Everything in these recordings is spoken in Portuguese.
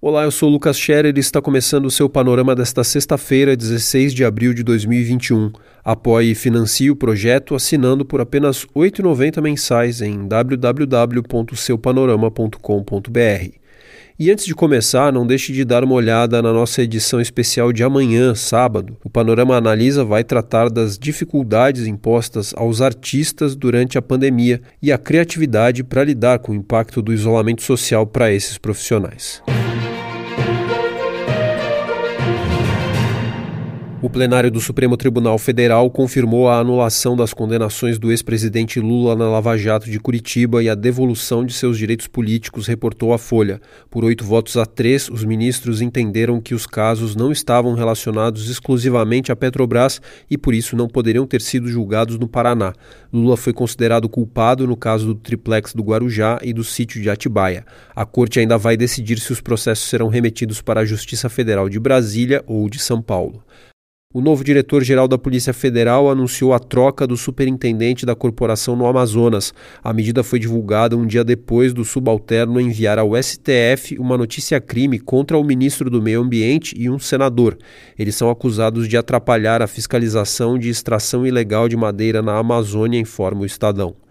Olá, eu sou Lucas Scherer e está começando o seu panorama desta sexta-feira, 16 de abril de 2021. Apoie e financie o projeto assinando por apenas R$ 8,90 mensais em www.seupanorama.com.br. E antes de começar, não deixe de dar uma olhada na nossa edição especial de amanhã, sábado. O Panorama Analisa vai tratar das dificuldades impostas aos artistas durante a pandemia e a criatividade para lidar com o impacto do isolamento social para esses profissionais. O plenário do Supremo Tribunal Federal confirmou a anulação das condenações do ex-presidente Lula na Lava Jato de Curitiba e a devolução de seus direitos políticos, reportou a Folha. Por oito votos a três, os ministros entenderam que os casos não estavam relacionados exclusivamente à Petrobras e, por isso, não poderiam ter sido julgados no Paraná. Lula foi considerado culpado no caso do triplex do Guarujá e do sítio de Atibaia. A corte ainda vai decidir se os processos serão remetidos para a Justiça Federal de Brasília ou de São Paulo. O novo diretor-geral da Polícia Federal anunciou a troca do superintendente da corporação no Amazonas. A medida foi divulgada um dia depois do subalterno enviar ao STF uma notícia-crime contra o ministro do Meio Ambiente e um senador. Eles são acusados de atrapalhar a fiscalização de extração ilegal de madeira na Amazônia, informa o Estadão.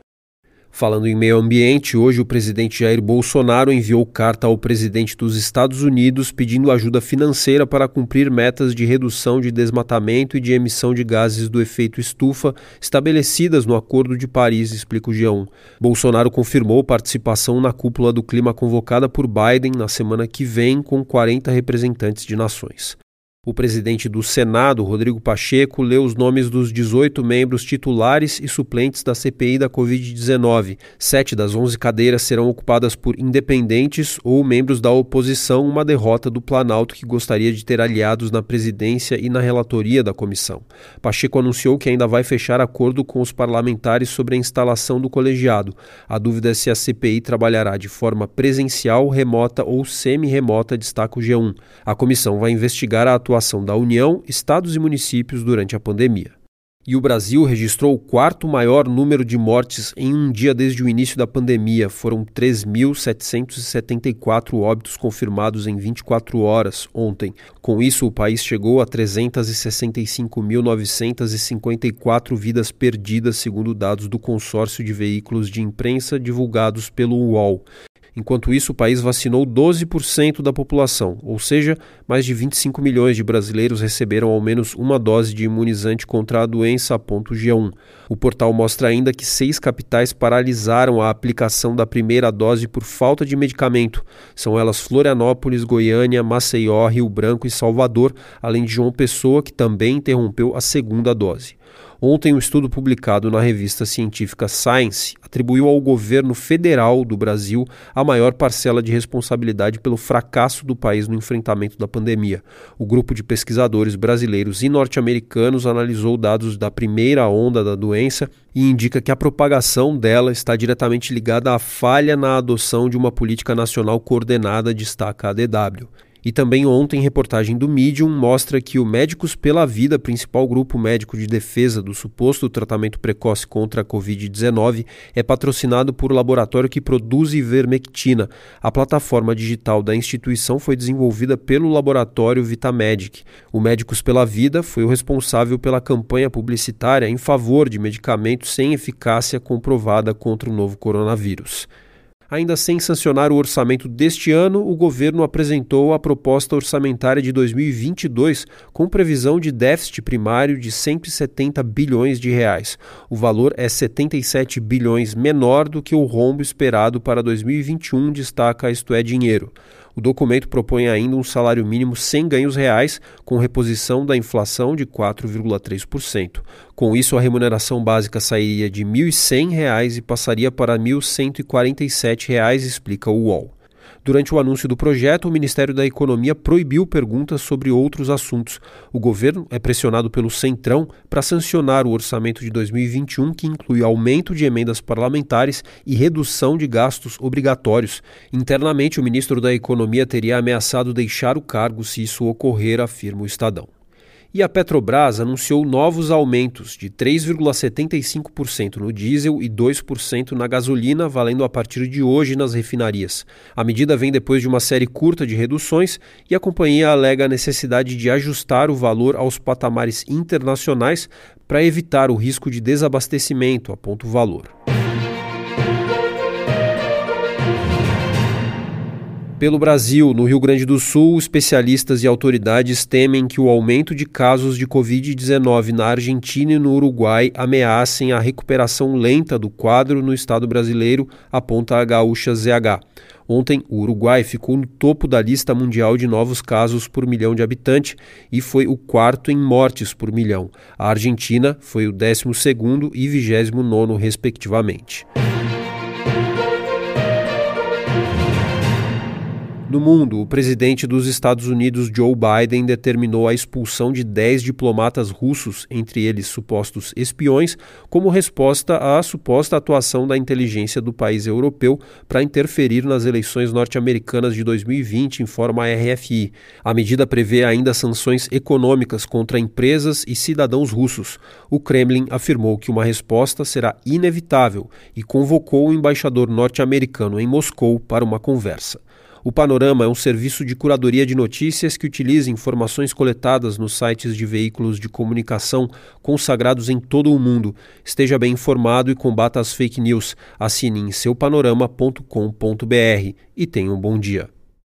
Falando em meio ambiente, hoje o presidente Jair Bolsonaro enviou carta ao presidente dos Estados Unidos pedindo ajuda financeira para cumprir metas de redução de desmatamento e de emissão de gases do efeito estufa estabelecidas no Acordo de Paris, explica o G1. Bolsonaro confirmou participação na cúpula do clima convocada por Biden na semana que vem com 40 representantes de nações. O presidente do Senado, Rodrigo Pacheco, leu os nomes dos 18 membros titulares e suplentes da CPI da Covid-19. Sete das 11 cadeiras serão ocupadas por independentes ou membros da oposição, uma derrota do Planalto que gostaria de ter aliados na presidência e na relatoria da comissão. Pacheco anunciou que ainda vai fechar acordo com os parlamentares sobre a instalação do colegiado. A dúvida é se a CPI trabalhará de forma presencial, remota ou semi-remota, destaca o G1. A comissão vai investigar a atuação atuação da União, estados e municípios durante a pandemia. E o Brasil registrou o quarto maior número de mortes em um dia desde o início da pandemia. Foram 3.774 óbitos confirmados em 24 horas ontem. Com isso, o país chegou a 365.954 vidas perdidas, segundo dados do consórcio de veículos de imprensa divulgados pelo UOL. Enquanto isso, o país vacinou 12% da população, ou seja, mais de 25 milhões de brasileiros receberam ao menos uma dose de imunizante contra a doença, aponta o G1. O portal mostra ainda que seis capitais paralisaram a aplicação da primeira dose por falta de medicamento. São elas Florianópolis, Goiânia, Maceió, Rio Branco e Salvador, além de João Pessoa, que também interrompeu a segunda dose. Ontem, um estudo publicado na revista científica Science atribuiu ao governo federal do Brasil a maior parcela de responsabilidade pelo fracasso do país no enfrentamento da pandemia. O grupo de pesquisadores brasileiros e norte-americanos analisou dados da primeira onda da doença e indica que a propagação dela está diretamente ligada à falha na adoção de uma política nacional coordenada, destaca a DW. E também ontem, reportagem do Medium mostra que o Médicos pela Vida, principal grupo médico de defesa do suposto tratamento precoce contra a Covid-19, é patrocinado por laboratório que produz ivermectina. A plataforma digital da instituição foi desenvolvida pelo laboratório Vitamedic. O Médicos pela Vida foi o responsável pela campanha publicitária em favor de medicamentos sem eficácia comprovada contra o novo coronavírus. Ainda sem sancionar o orçamento deste ano, o governo apresentou a proposta orçamentária de 2022 com previsão de déficit primário de 170 bilhões de reais. O valor é 77 bilhões menor do que o rombo esperado para 2021, destaca Isto é Dinheiro. O documento propõe ainda um salário mínimo sem ganhos reais, com reposição da inflação de 4,3%. Com isso, a remuneração básica sairia de R$ 1.100 e passaria para R$ 1.147, explica o UOL. Durante o anúncio do projeto, o Ministério da Economia proibiu perguntas sobre outros assuntos. O governo é pressionado pelo Centrão para sancionar o orçamento de 2021, que inclui aumento de emendas parlamentares e redução de gastos obrigatórios. Internamente, o ministro da Economia teria ameaçado deixar o cargo se isso ocorrer, afirma o Estadão. E a Petrobras anunciou novos aumentos de 3,75% no diesel e 2% na gasolina, valendo a partir de hoje nas refinarias. A medida vem depois de uma série curta de reduções e a companhia alega a necessidade de ajustar o valor aos patamares internacionais para evitar o risco de desabastecimento, aponta o valor. Pelo Brasil, no Rio Grande do Sul, especialistas e autoridades temem que o aumento de casos de Covid-19 na Argentina e no Uruguai ameacem a recuperação lenta do quadro no estado brasileiro, aponta a gaúcha ZH. Ontem, o Uruguai ficou no topo da lista mundial de novos casos por milhão de habitantes e foi o quarto em mortes por milhão. A Argentina foi o décimo segundo e vigésimo nono, respectivamente. No mundo, o presidente dos Estados Unidos, Joe Biden, determinou a expulsão de 10 diplomatas russos, entre eles supostos espiões, como resposta à suposta atuação da inteligência do país europeu para interferir nas eleições norte-americanas de 2020, informa a RFI. A medida prevê ainda sanções econômicas contra empresas e cidadãos russos. O Kremlin afirmou que uma resposta será inevitável e convocou o embaixador norte-americano em Moscou para uma conversa. O Panorama é um serviço de curadoria de notícias que utiliza informações coletadas nos sites de veículos de comunicação consagrados em todo o mundo. Esteja bem informado e combata as fake news. Assine em seupanorama.com.br e tenha um bom dia.